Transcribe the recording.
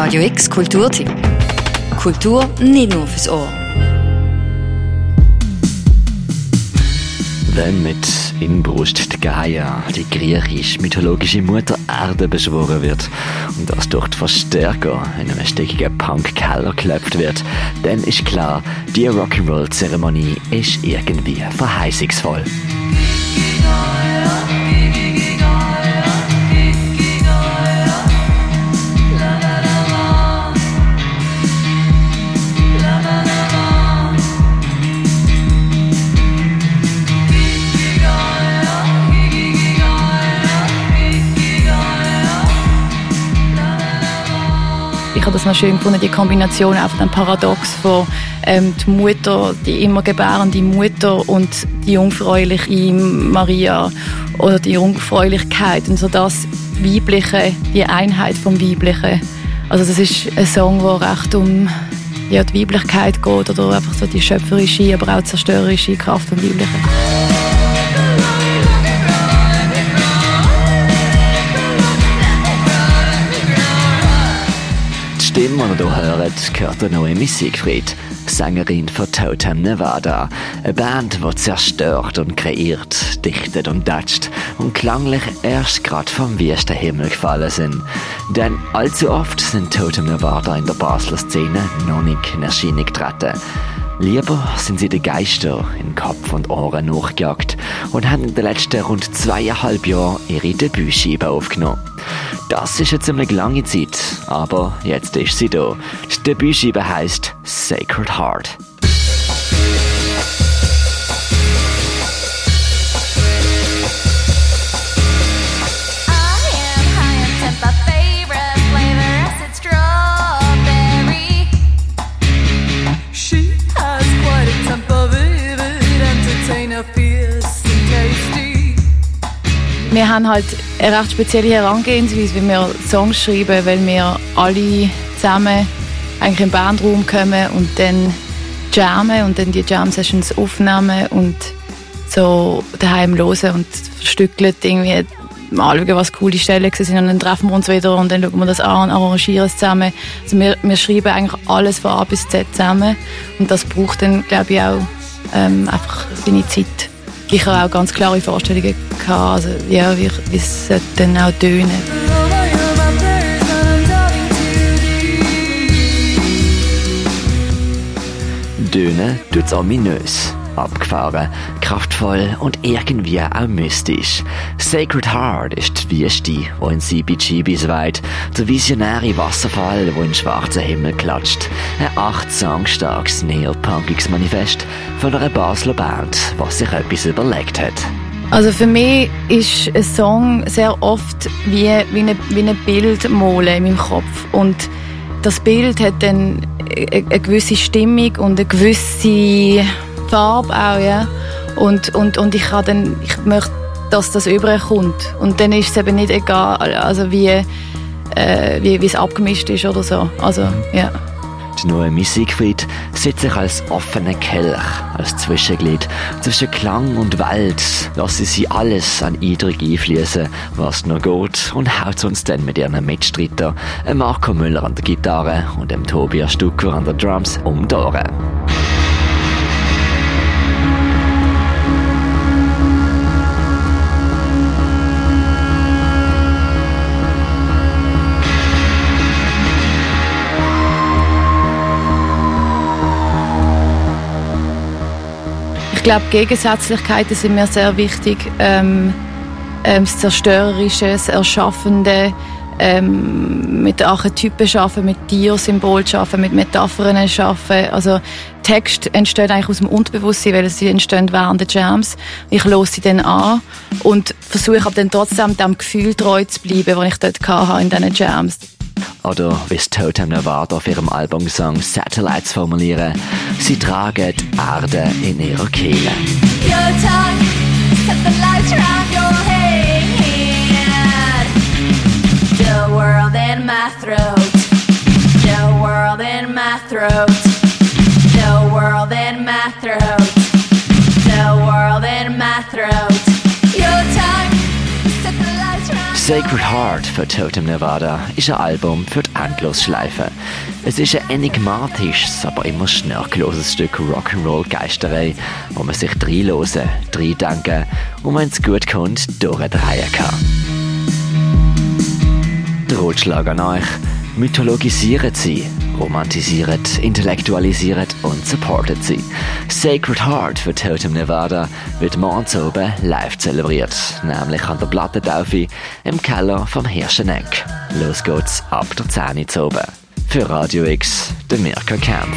Radio X Kulturtipp. Kultur nicht nur fürs Ohr. Wenn mit Inbrust die Gaia, die griechisch-mythologische Mutter Erde beschworen wird und das durch die Verstärker in einem stickigen Punk-Keller geklopft wird, dann ist klar, die Rock'n'Roll-Zeremonie ist irgendwie verheißungsvoll. Habe das noch schön gefunden, die Kombination auch von dem Paradox von ähm, die Mutter, die immer gebärende Mutter und die jungfräuliche Maria oder die Jungfräulichkeit und so das Weibliche, die Einheit vom Weiblichen. Also das ist ein Song, der recht um ja, die Weiblichkeit geht oder einfach so die schöpferische, aber auch zerstörerische Kraft vom Weiblichen. Ihr hier hört, gehört der Noemi Siegfried, Sängerin von Totem Nevada. Eine Band, die zerstört und kreiert, dichtet und datscht und klanglich erst gerade vom wüsten Himmel gefallen sind. Denn allzu oft sind Totem Nevada in der Basler Szene noch nicht in Erscheinung getreten. Lieber sind sie den Geister in Kopf und Ohren nachgejagt und haben in den letzten rund zweieinhalb Jahren ihre Debütscheibe aufgenommen. Das ist eine ziemlich lange Zeit, aber jetzt ist sie da. Die Debütscheibe heisst Sacred Heart. Wir haben halt eine recht spezielle Herangehensweise, wie wir Songs schreiben, weil wir alle zusammen eigentlich im Bandraum kommen und dann jammen und dann die Jam-Sessions aufnehmen und so daheim hören und stückeln irgendwie mal schauen, was coole Stellen sind und dann treffen wir uns wieder und dann schauen wir das an und arrangieren es zusammen. Also wir, wir schreiben eigentlich alles von A bis Z zusammen und das braucht dann, glaube ich, auch ähm, einfach seine Zeit. Ich habe auch ganz klare Vorstellungen gehabt, also, ja, wie, wie es dann auch tönen. Tönen tut's ominös abgefahren, kraftvoll und irgendwie auch mystisch. Sacred Heart ist die Wüste, wo in CBGBs weit, der visionäre Wasserfall, wo in schwarzen Himmel klatscht. Ein acht Song starkes neopunkiges Manifest von einer Basler Band, was sich etwas überlegt hat. Also für mich ist ein Song sehr oft wie, wie, eine, wie ein Bild malen in meinem Kopf und das Bild hat dann eine gewisse Stimmung und eine gewisse Farbe auch, ja. Und, und, und ich, kann dann, ich möchte, dass das überkommt. Und dann ist es eben nicht egal, also wie, äh, wie, es abgemischt ist oder so. Also, ja. Die neue Siegfried sieht sich als offener Kelch, als Zwischenglied zwischen Klang und Welt. Lassen sie alles an Eindruck einfließen, was noch geht, und haut uns dann mit ihren Mitstreiter, Marco Müller an der Gitarre und dem Tobias Stucker an der Drums, um die Ohren. Glaube, Gegensätzlichkeiten sind mir sehr wichtig. Ähm, ähm, das Zerstörerische, das Erschaffende, ähm, mit Archetypen schaffen, mit Tiersymbolen schaffen, mit Metaphern schaffen. Also Text entsteht eigentlich aus dem Unterbewusstsein, weil sie entstehen während der Jams. Ich höre sie dann an und versuche aber dann trotzdem dem Gefühl treu zu bleiben, das ich dort hatte in diesen Jams. Oder wie es Totem Nevada auf ihrem Albumsong Satellites formulieren, sie tragen die Erde in ihrer Kehle. The world in my throat. The world in my throat. Sacred Heart für Totem Nevada ist ein Album für die Endlosschleife. Es ist ein enigmatisches, aber immer schnörkelloses Stück Rock'n'Roll-Geisterei, wo man sich reinlosen, reindenken und wenn es gut kommt, durchdrehen kann. Der Rotschlag an euch, mythologisiert sie, romantisiert, intellektualisiert und supportet sie. Sacred Heart für Totem Nevada wird morgens oben live zelebriert, nämlich an der Plattentaufe im Keller vom Hirscheneck. Los geht's ab der 10 Uhr oben. Für Radio X, der Mirka Kempf.